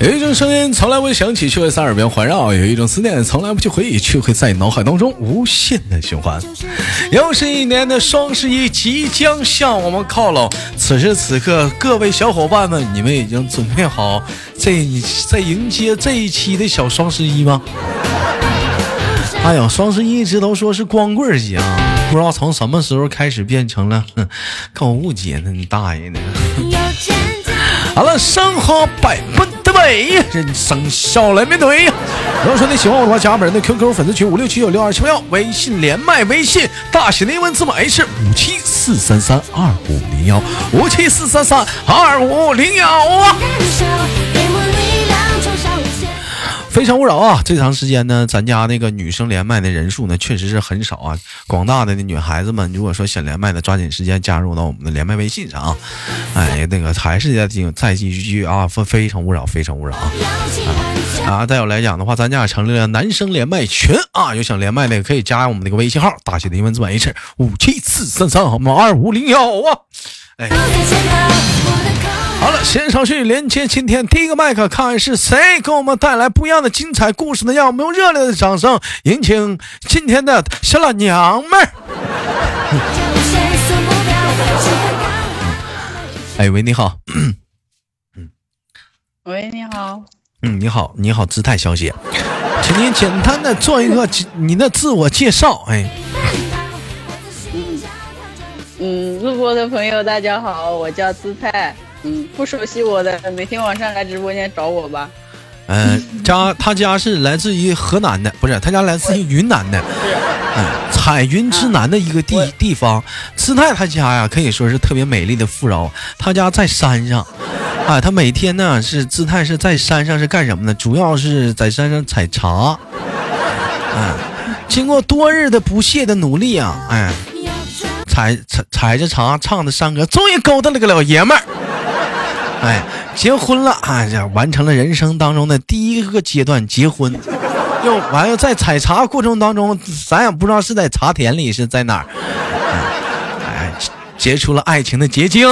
有一种声音从来未响起，却会在耳边环绕；有一种思念从来不去回忆，却会在脑海当中无限的循环。又是一年的双十一即将向我们靠拢，此时此刻，各位小伙伴们，你们已经准备好这在迎接这一期的小双十一吗？哎呀，双十一一直都说是光棍节啊，不知道从什么时候开始变成了购物节呢？你大爷的！好了，生活百般哎呀，人生笑来面对。如果说你喜欢我的话，加本人的 QQ 粉丝群五六七九六二七八幺，微信连麦，微信大写的英文字母 H 五七四三三二五零幺五七四三三二五零幺啊。非诚勿扰啊！这长时间呢，咱家那个女生连麦的人数呢，确实是很少啊。广大的女孩子们，如果说想连麦的，抓紧时间加入到我们的连麦微信上啊！哎，那个还是再继再继续啊！非非诚勿扰，非诚勿扰啊！啊，再有来讲的话，咱家也成立了男生连麦群啊！有想连麦的可以加我们那个微信号，大写的英文字母 H 五七四三三好吗？二五零幺啊！哎。先上去连接今天第一个麦克，看是谁给我们带来不一样的精彩故事呢？让我们用热烈的掌声，迎请今天的小老娘们儿。哎喂，你好。嗯。喂，你好。嗯，你好，你好，姿态小姐，请您简单的做一个 你的自我介绍。哎。嗯。嗯，录播的朋友大家好，我叫姿态。嗯，不熟悉我的，每天晚上来直播间找我吧。嗯，家他家是来自于河南的，不是他家来自于云南的，嗯，彩云之南的一个地地方。姿态他家呀，可以说是特别美丽的富饶。他家在山上，啊，他每天呢是姿态是在山上是干什么呢？主要是在山上采茶。嗯，经过多日的不懈的努力啊，哎，采采采着茶，唱着山歌，终于勾搭了个老爷们儿。哎，结婚了，哎呀，完成了人生当中的第一个阶段，结婚，又完了，在采茶过程当中，咱也不知道是在茶田里是在哪儿，哎，结出了爱情的结晶，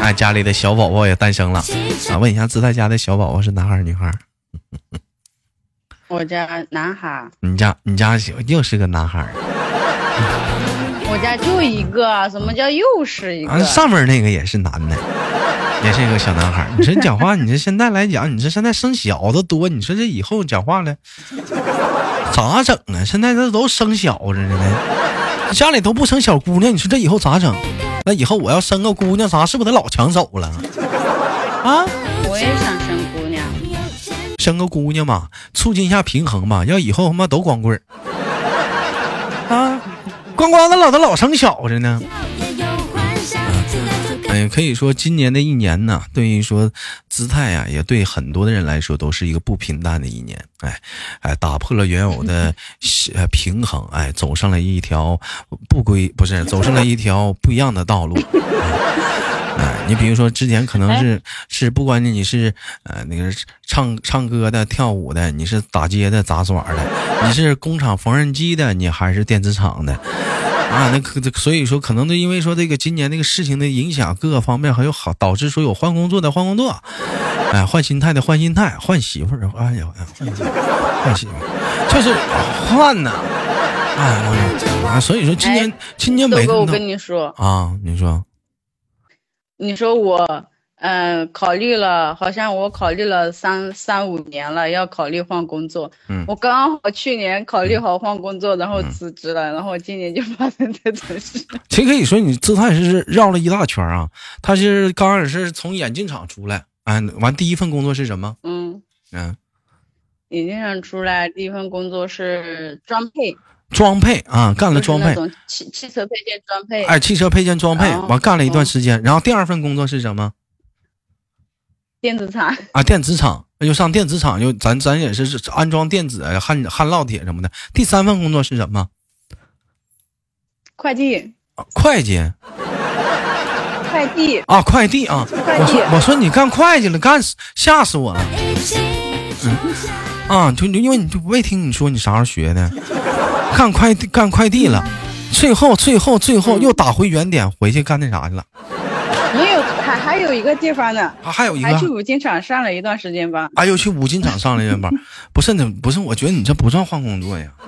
哎，家里的小宝宝也诞生了，啊，问一下，姿态家的小宝宝是男孩女孩？我家男孩。你家你家又是个男孩。我家就一个，什么叫又是一个？上面那个也是男的，也是一个小男孩。你说你讲话，你这现在来讲，你说现在生小子多，你说这以后讲话了咋整啊？现在这都生小子呢，家里都不生小姑娘，你说这以后咋整？那以后我要生个姑娘，啥是不是得老抢手了？啊？我也想生姑娘，生个姑娘嘛，促进一下平衡嘛。要以后他妈都光棍啊？光光的老的老生小子呢？哎，可以说今年的一年呢，对于说姿态啊，也对很多的人来说都是一个不平淡的一年。哎，哎，打破了原有的 呃平衡，哎，走上了一条不归，不是走上了一条不一样的道路。哎，你比如说之前可能是是不管你是呃那个唱唱歌的、跳舞的，你是打街的、杂耍的，你是工厂缝纫机的，你还是电子厂的，啊，那可所以说可能都因为说这个今年那个事情的影响，各个方面还有好导致说有换工作的换工作，哎，换心态的换心态，换媳妇儿，哎呀，换换媳妇儿，就是换呐，哎，啊，所以说今年今年每个我跟你说啊，你说。你说我，嗯，考虑了，好像我考虑了三三五年了，要考虑换工作。嗯，我刚好去年考虑好换工作，然后辞职了，然后今年就发生这种事。其实可以说，你姿态是绕了一大圈啊。他是刚开始是从眼镜厂出来，哎，完第一份工作是什么？嗯嗯，眼镜厂出来第一份工作是装配。装配啊，干了装配，汽汽车配件装配，哎，汽车配件装配，完干了一段时间，然后第二份工作是什么？电子厂。啊，电子厂，又上电子厂，又咱咱也是安装电子、焊焊烙铁什么的。第三份工作是什么？快递，会计，快递啊，快递啊，我说我说你干会计了，干吓死我了，嗯。啊，就因为你就没听你说你啥时候学的。干快干快递了，最后最后最后又打回原点，回去干那啥去了。没有，还还还有一个地方呢，还还有一个还去五金厂上了一段时间班。哎呦，去五金厂上了一段班，不是你不是，我觉得你这不算换工作呀。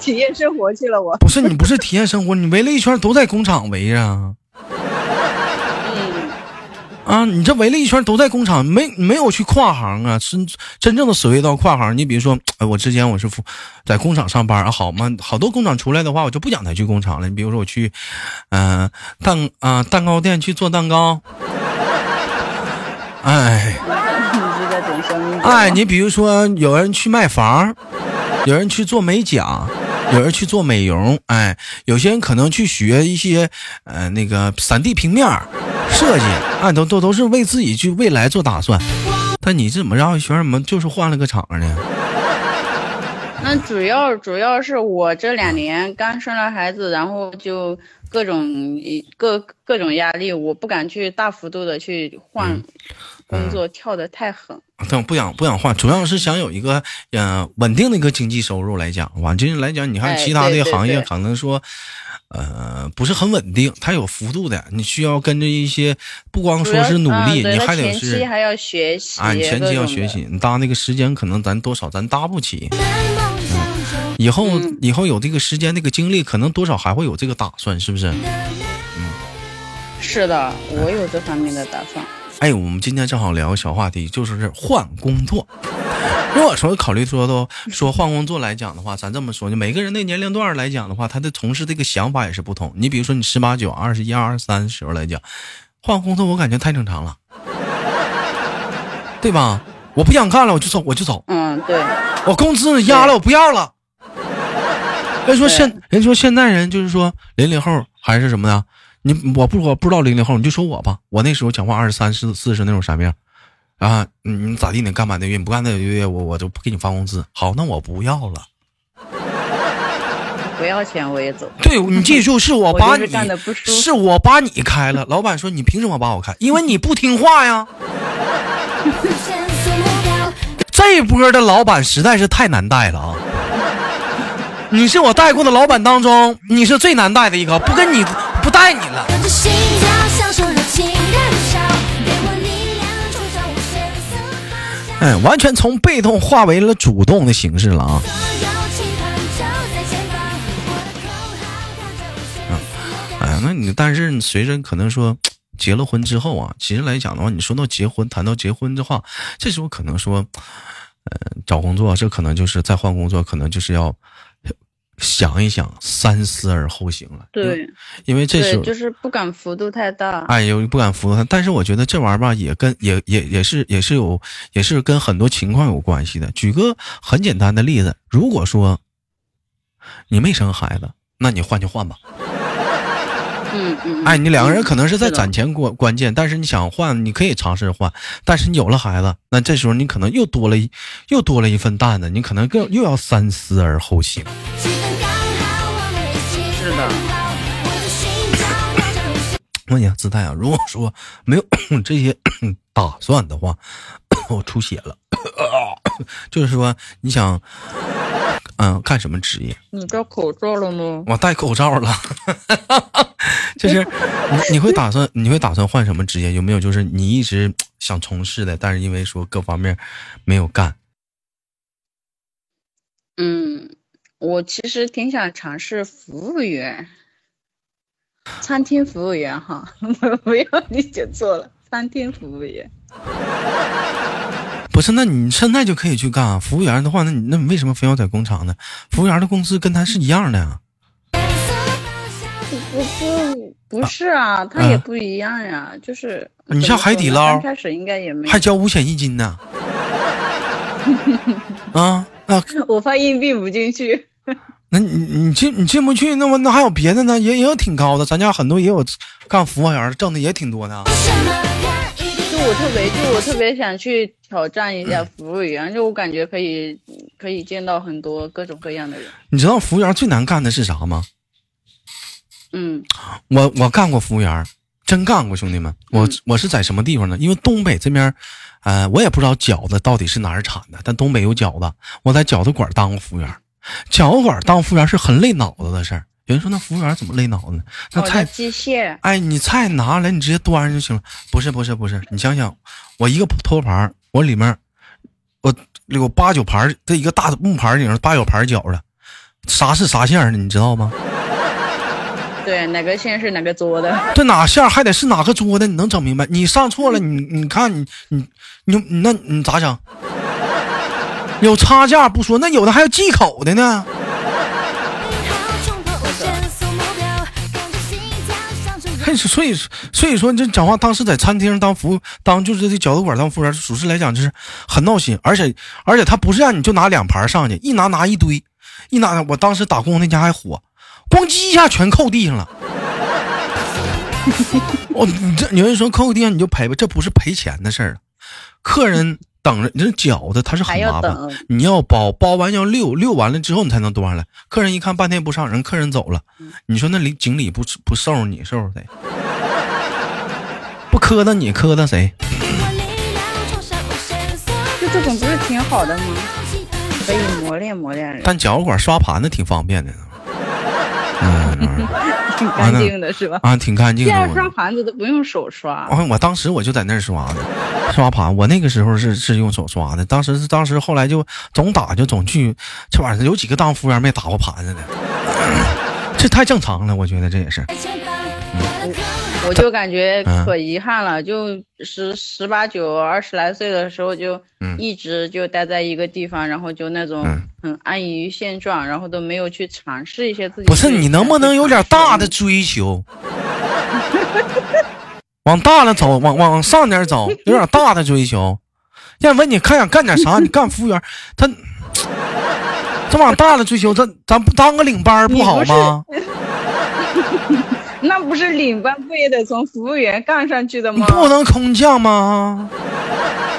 体验生活去了，我不是你不是体验生活，你围了一圈都在工厂围着。啊，你这围了一圈都在工厂，没没有去跨行啊？真真正的所谓到跨行，你比如说，哎，我之前我是在工厂上班啊，好嘛，好多工厂出来的话，我就不想再去工厂了。你比如说我去，嗯，蛋啊蛋糕店去做蛋糕，哎，哎，你比如说有人去卖房，有人去做美甲。有人去做美容，哎，有些人可能去学一些，呃，那个三 D 平面设计，啊，都都都是为自己去未来做打算。但你怎么让学生们就是换了个场呢？那主要主要是我这两年刚生了孩子，然后就各种各各种压力，我不敢去大幅度的去换工作，跳的太狠。但不想不想换，主要是想有一个嗯稳定的一个经济收入来讲，完就是来讲，你看其他的行业可能说，呃不是很稳定，它有幅度的，你需要跟着一些，不光说是努力，你还得是还要学习，啊，前期要学习，你搭那个时间可能咱多少咱搭不起，嗯以后以后有这个时间那个精力，可能多少还会有这个打算，是不是？嗯，是的，我有这方面的打算。哎，我们今天正好聊个小话题，就是换工作。如果说考虑说都说换工作来讲的话，咱这么说，就每个人的年龄段来讲的话，他的从事这个想法也是不同。你比如说，你十八九、二十一、二十三的时候来讲，换工作我感觉太正常了，对吧？我不想干了，我就走，我就走。嗯，对。我工资压了，我不要了。人说现人说现在人就是说零零后还是什么呀？你我不我不知道零零后，你就说我吧。我那时候讲话二十三四四十那种啥样啊？你咋地？你干满的月，你不干那个月，我我就不给你发工资。好，那我不要了。不要钱我也走。对你记住，是我把你是我把你开了。老板说你凭什么把我开？因为你不听话呀。这波的老板实在是太难带了啊！你是我带过的老板当中，你是最难带的一个，不跟你。不带你了。哎，完全从被动化为了主动的形式了啊！哎，那你但是你随着可能说结了婚之后啊，其实来讲的话，你说到结婚，谈到结婚的话，这时候可能说，呃，找工作，这可能就是再换工作，可能就是要。想一想，三思而后行了。对，因为这是就是不敢幅度太大。哎呦，不敢幅度太但是我觉得这玩意儿吧，也跟也也也是也是有也是跟很多情况有关系的。举个很简单的例子，如果说你没生孩子，那你换就换吧。嗯嗯。哎，你两个人可能是在攒钱关关键，但是你想换，你可以尝试换。但是你有了孩子，那这时候你可能又多了一又多了一份担子，你可能更又要三思而后行。问一下姿态啊，如果说没有 这些 打算的话，我出血了。就是说，你想，嗯，干什么职业？你戴口罩了吗？我戴口罩了。就是你，你会打算，你会打算换什么职业？有没有就是你一直想从事的，但是因为说各方面没有干？嗯，我其实挺想尝试服务员。餐厅服务员哈，不要理解错了，餐厅服务员。不是，那你现在就可以去干啊服务员的话，那你那你为什么非要在工厂呢？服务员的工资跟他是一样的呀。不不不是啊，他也不一样呀，就是你像海底捞，开始应该也没还交五险一金呢。啊，啊我发硬币不进去。那你你进你进不去，那么那还有别的呢？也也有挺高的，咱家很多也有干服务员挣的也挺多的。就我特别就我特别想去挑战一下服务员，就我感觉可以可以见到很多各种各样的人。你知道服务员最难干的是啥吗？嗯，我我干过服务员，真干过，兄弟们，我我是在什么地方呢？因为东北这边，呃，我也不知道饺子到底是哪儿产的，但东北有饺子，我在饺子馆当过服务员。饺子馆当服务员是很累脑子的事儿，有人说那服务员怎么累脑子呢？那菜机械。哎，你菜拿来，你直接端上就行了。不是不是不是，你想想，我一个托盘，我里面我有八九盘，这一个大木盘顶上八九盘饺子，啥是啥馅的，你知道吗？对，哪个馅是哪个做的？这哪馅还得是哪个做的？你能整明白？你上错了，你你看你你你那你咋整？有差价不说，那有的还有忌口的呢。所以所以说，你这讲话当时在餐厅当服务，当就是这饺子馆当服务员，属实来讲就是很闹心，而且而且他不是让你就拿两盘上去，一拿拿一堆，一拿我当时打工那家还火，咣叽一下全扣地上了。哦，你这有人说扣地上你就赔吧，这不是赔钱的事儿客人。等着，你这饺子它是很麻烦，你要包，包完要溜，溜完了之后你才能端上来。客人一看半天不上，人客人走了，你说那领经理不不收拾你，收拾谁？不磕碜你，磕碜谁？就这种不是挺好的吗？可以磨练磨练。但饺子馆刷盘子挺方便的。嗯。挺干净的是吧？啊，挺干净的。现在刷盘子都不用手刷。我当时我就在那儿刷的，刷盘。我那个时候是是用手刷的。当时当时后来就总打就总去，这玩意儿有几个当服务员没打过盘子的？这太正常了，我觉得这也是。我就感觉可遗憾了，就十十八九、二十来岁的时候，就一直就待在一个地方，然后就那种很安于现状，然后都没有去尝试一些自己。不是你能不能有点大的追求？往大了走，往往上点走，有点大的追求。要问你看想干点啥？你干服务员，他 这往大了追求，咱咱不当个领班不好吗？那不是领班不也得从服务员干上去的吗？不能空降吗？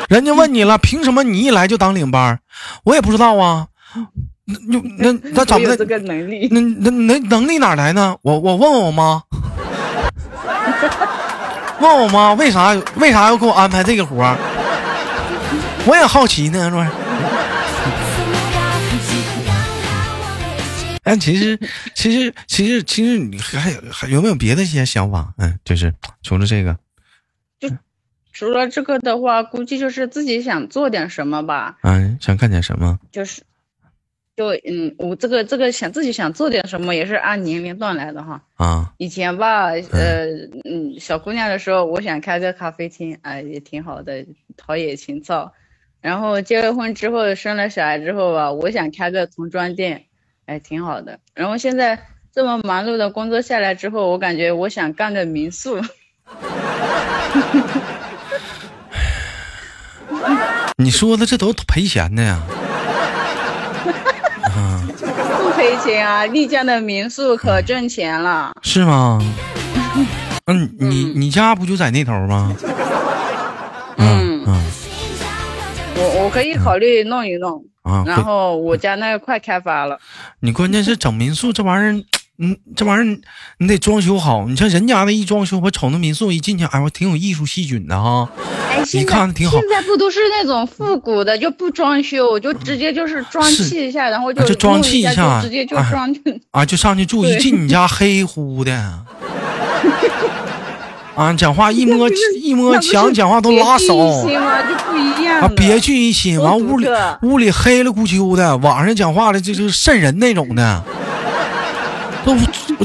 人家问你了，凭什么你一来就当领班？我也不知道啊。那那那咋的？这个能力？那那那能力哪来呢？我我问问我妈，问我妈为啥为啥要给我安排这个活我也好奇呢，是但其实，其实，其实，其实，你还有还有没有别的一些想法？嗯，就是除了这个，就除了这个的话，估计就是自己想做点什么吧。嗯，想干点什么？就是，就嗯，我这个这个想自己想做点什么，也是按年龄段来的哈。啊。以前吧，呃，嗯，小姑娘的时候，我想开个咖啡厅，哎，也挺好的，陶冶情操。然后结了婚之后，生了小孩之后吧，我想开个童装店。哎，挺好的。然后现在这么忙碌的工作下来之后，我感觉我想干个民宿。你说的这都赔钱的呀？不赔钱啊！丽江的民宿可挣钱了。是吗？嗯，你你家不就在那头吗？嗯嗯。可以考虑弄一弄。啊，然后我家那个快开发了。你关键是整民宿这玩意儿，嗯，这玩意儿你得装修好。你像人家那一装修，我瞅那民宿一进去，哎，我挺有艺术细菌的哈。哎，一看挺好。现在不都是那种复古的，就不装修，就直接就是装砌一下，然后就就装砌一下，直接就装啊，就上去住。一进你家黑乎的。啊，讲话一摸一摸墙，讲话都拉手。啊，别具一新，完屋里屋里黑了咕秋的，晚上讲话的就就瘆人那种的。都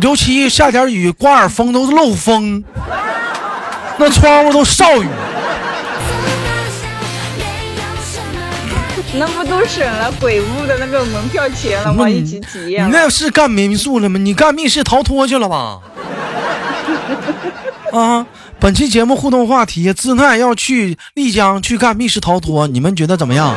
尤其下点雨，刮点风都是漏风，那窗户都少雨。那不都省了鬼屋的那个门票钱了吗？一起体验。你那是干民宿了吗？你干密室逃脱去了吧？啊！本期节目互动话题：姿态要去丽江去干密室逃脱，你们觉得怎么样？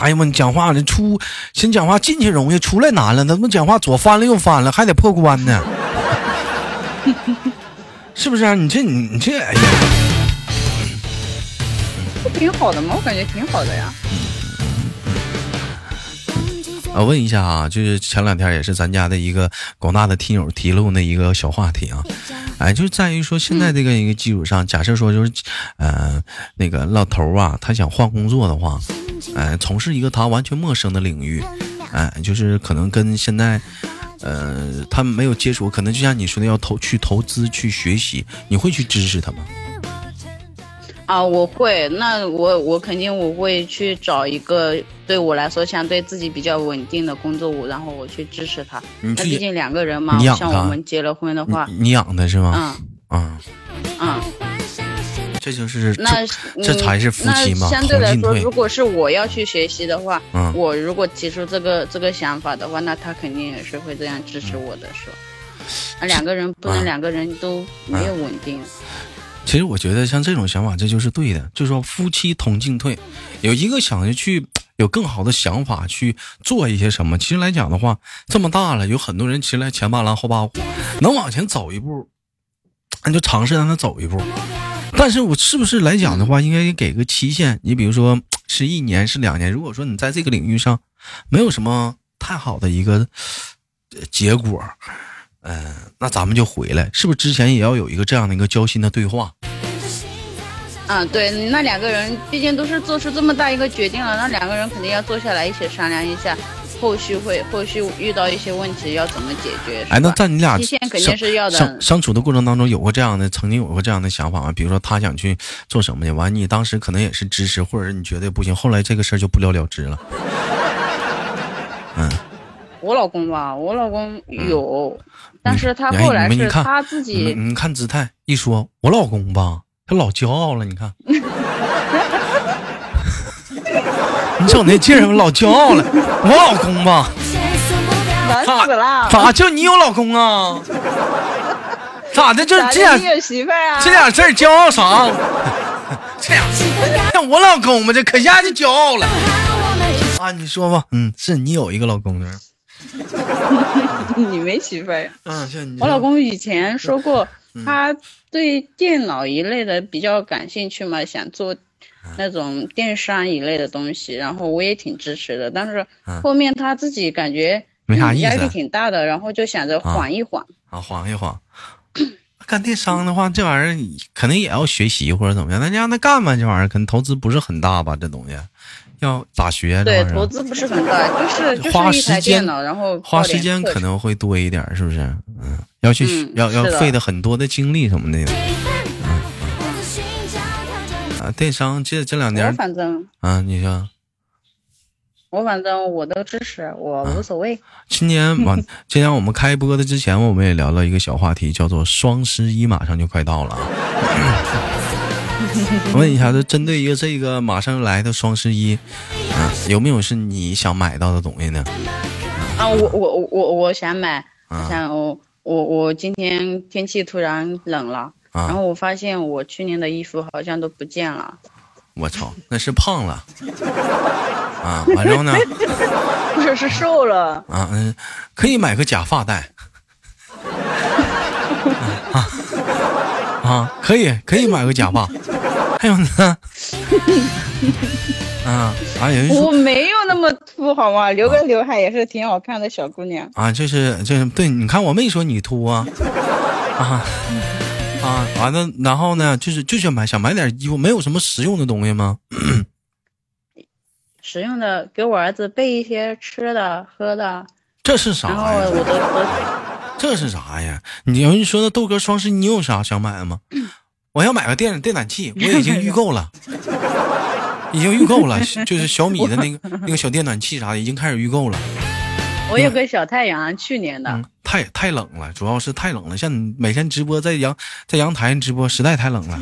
哎呀妈！你讲话这出，先讲话进去容易，出来难了。怎么讲话左翻了右翻了，还得破关呢？是不是啊？你这你你这，哎呀，不挺好的吗？我感觉挺好的呀。啊，问一下啊，就是前两天也是咱家的一个广大的听友提露那一个小话题啊，哎，就在于说现在这个一个基础上，假设说就是，呃，那个老头啊，他想换工作的话，哎，从事一个他完全陌生的领域，哎，就是可能跟现在，呃，他们没有接触，可能就像你说的，要投去投资去学习，你会去支持他吗？啊，我会，那我我肯定我会去找一个对我来说相对自己比较稳定的工作，我然后我去支持他。那毕竟两个人嘛，像我们结了婚的话，你养的是吗？嗯嗯嗯，这就是那这才是夫妻嘛。相对来说，如果是我要去学习的话，嗯，我如果提出这个这个想法的话，那他肯定也是会这样支持我的，是吧？那两个人不能两个人都没有稳定。其实我觉得像这种想法，这就是对的。就是说夫妻同进退，有一个想着去有更好的想法去做一些什么。其实来讲的话，这么大了，有很多人其实来前八郎后八虎，能往前走一步，那就尝试让他走一步。但是我是不是来讲的话，应该给个期限？你比如说是一年，是两年。如果说你在这个领域上没有什么太好的一个结果。嗯，那咱们就回来，是不是之前也要有一个这样的一个交心的对话？嗯，对，那两个人毕竟都是做出这么大一个决定了，那两个人肯定要坐下来一起商量一下，后续会后续遇到一些问题要怎么解决。哎，那在你俩肯定是要的。相相处的过程当中，有过这样的，曾经有过这样的想法吗？比如说他想去做什么去，完你当时可能也是支持，或者是你觉得不行，后来这个事儿就不了了之了。嗯。我老公吧，我老公有，但是他后来是他自己。你看姿态，一说我老公吧，他老骄傲了。你看，你瞅那劲儿，老骄傲了。我老公吧，难死了。咋就你有老公啊？咋的？就这点有媳妇啊？这点事儿骄傲啥？这样，像我老公吧，这可下就骄傲了。啊，你说吧，嗯，是你有一个老公的。你没媳妇儿？嗯，我老公以前说过，他对电脑一类的比较感兴趣嘛，想做那种电商一类的东西，然后我也挺支持的。但是后面他自己感觉没啥意思，压力挺大的，然后就想着缓一缓啊，缓一缓。干电商的话，这玩意儿肯定也要学习或者怎么样，那你让他干吧，这玩意儿可能投资不是很大吧，这东西。要咋学？对，投资不是很大，就是花时间，然后花时间可能会多一点，是不是？嗯，要去要要费的很多的精力什么的。嗯啊，电商这这两年，反正啊，你说，我反正我都支持，我无所谓。今年晚，今年我们开播的之前，我们也聊了一个小话题，叫做双十一马上就快到了。问一下，就针对于这个马上来的双十一，嗯，有没有是你想买到的东西呢？啊，我我我我想买，我想我我我今天天气突然冷了，然后我发现我去年的衣服好像都不见了。我操，那是胖了 啊！完之后呢？不 是，是瘦了。啊嗯，可以买个假发戴。啊，可以可以买个假发。还有呢，啊 啊！有人说我没有那么秃好吗？留个刘海也是挺好看的小姑娘啊。就是就是对，你看我没说你秃啊啊啊！完了，然后呢，就是就想买想买点衣服，没有什么实用的东西吗？实用的，给我儿子备一些吃的喝的。这是啥呀？这是啥呀？你要你说那豆哥双十一你有啥想买的吗？我要买个电电暖器，我已经预购了，已经预购了，就是小米的那个那个小电暖器啥的，已经开始预购了。我有个小太阳，去年的。太太冷了，主要是太冷了。像你每天直播在阳在阳台上直播，实在太冷了，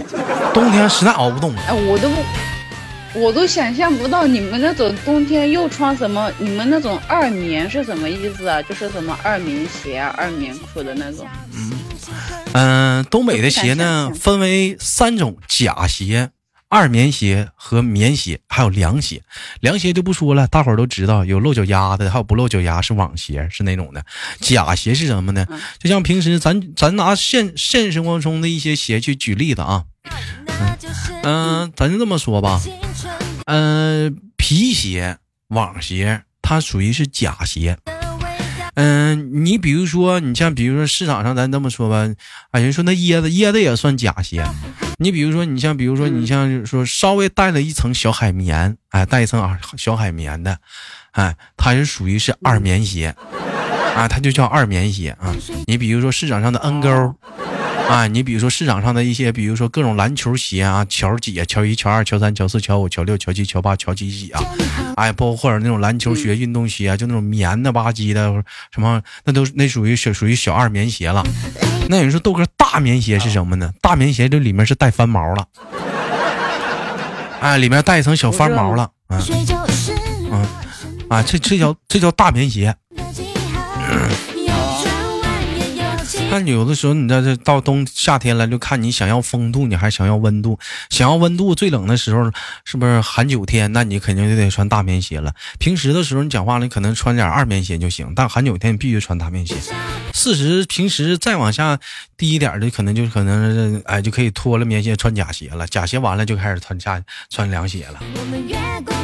冬天实在熬不动。哎，我都不。我都想象不到你们那种冬天又穿什么？你们那种二棉是什么意思啊？就是什么二棉鞋啊、二棉裤的那种。嗯嗯，东北的鞋呢分为三种：假鞋、二棉鞋和棉鞋，还有凉鞋。凉鞋就不说了，大伙儿都知道，有露脚丫的，还有不露脚丫是网鞋，是那种的。假鞋是什么呢？就像平时咱咱拿现现实生活中的一些鞋去举例子啊。嗯，咱就这么说吧。嗯，皮鞋、网鞋，它属于是假鞋。嗯，你比如说，你像比如说市场上，咱这么说吧，啊，人说那椰子，椰子也算假鞋。你比如说，你像比如说，你像说稍微带了一层小海绵，哎，带一层啊小海绵的，哎，它是属于是二棉鞋，啊，它就叫二棉鞋啊。你比如说市场上的 N 勾。啊，你比如说市场上的一些，比如说各种篮球鞋啊，乔几啊，乔一、乔二、乔三、乔四、乔五、乔六、乔七、乔八、乔几几啊，哎，包括或者那种篮球鞋、运动鞋啊，就那种棉的吧唧的，什么那都那属于小属于小二棉鞋了。那有人说豆哥大棉鞋是什么呢？大棉鞋这里面是带翻毛了，哎，里面带一层小翻毛了，嗯嗯，啊，这这叫这叫大棉鞋。但有的时候，你在这到冬夏天了，就看你想要风度，你还想要温度。想要温度，最冷的时候是不是寒九天？那你肯定就得穿大棉鞋了。平时的时候，你讲话了你可能穿点二棉鞋就行，但寒九天你必须穿大棉鞋。四十平时再往下低一点的，可能就可能哎就可以脱了棉鞋穿假鞋了。假鞋完了就开始穿下穿凉鞋了。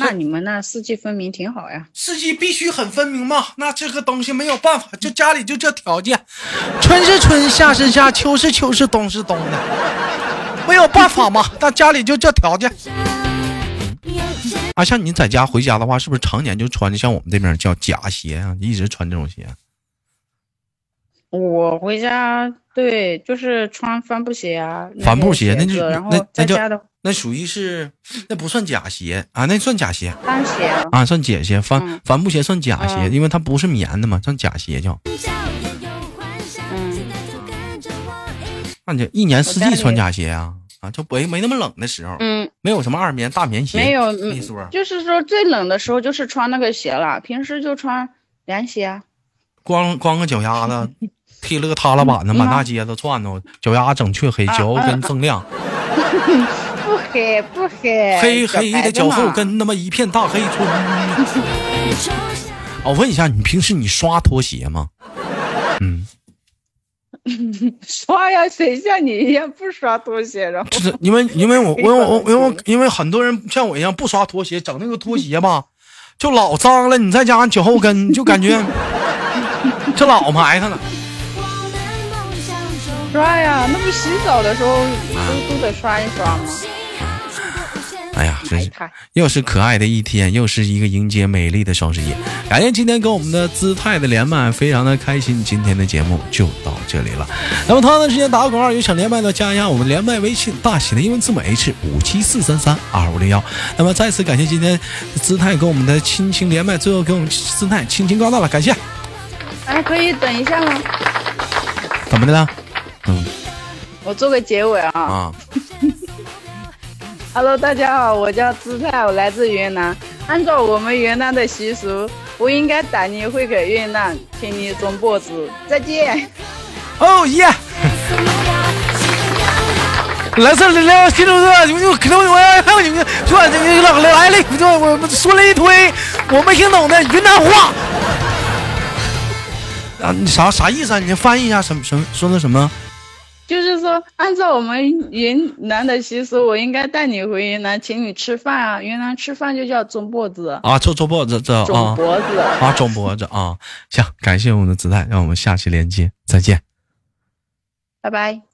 那你们那四季分明挺好呀，四季必须很分明嘛。那这个东西没有办法，就家里就这条件，春是春，夏是夏，秋是秋，是冬是冬的，没有办法嘛。那家里就这条件。啊，像你在家回家的话，是不是常年就穿的像我们这边叫假鞋啊？一直穿这种鞋。我回家对，就是穿帆布鞋啊，帆布鞋那就那那叫。那属于是，那不算假鞋啊，那算假鞋。帆鞋啊，算假鞋，帆帆布鞋算假鞋，因为它不是棉的嘛，算假鞋叫。嗯。那你一年四季穿假鞋啊？啊，就没没那么冷的时候。嗯。没有什么二棉大棉鞋。没有。没说。就是说最冷的时候就是穿那个鞋了，平时就穿凉鞋。光光个脚丫子，踢了个塌拉板子，满大街都转呢，脚丫整黢黑，脚后跟锃亮。不黑不黑，黑黑的脚后跟那么一片大黑村。我问一下，你平时你刷拖鞋吗？嗯，刷呀，谁像你一样不刷拖鞋？然后就是因为因为我我我因为因为很多人像我一样不刷拖鞋，整那个拖鞋吧，就老脏了。你再加上脚后跟，就感觉这老埋汰了。刷呀，那不洗澡的时候都都得刷一刷吗？哎呀，真是又是可爱的一天，又是一个迎接美丽的双十一。感谢今天跟我们的姿态的连麦，非常的开心。今天的节目就到这里了。那么同样的时间打个广告，有想连麦的加一下我们连麦微信，大写的英文字母 H 五七四三三二五零幺。那么再次感谢今天姿态跟我们的亲情连麦，最后跟我们姿态亲情告到了，感谢。哎，可以等一下吗？怎么的呢？嗯，我做个结尾啊。啊。Hello，大家好，我叫姿态，我来自云南。按照我们云南的习俗，我应该带你回给云南，请你种脖子。再见。哦耶！来这来，听众哥，你们就可能我还有你们说这个来了，就我说了一堆我没听懂的云南话。啊，你啥啥意思啊？你翻译一下什么什么说的什么？就是说，按照我们云南的习俗，我应该带你回云南，请你吃饭啊！云南吃饭就叫中脖子啊，做中脖子，这中脖子啊，中脖子啊！行，感谢我们的子弹，让我们下期连接，再见，拜拜。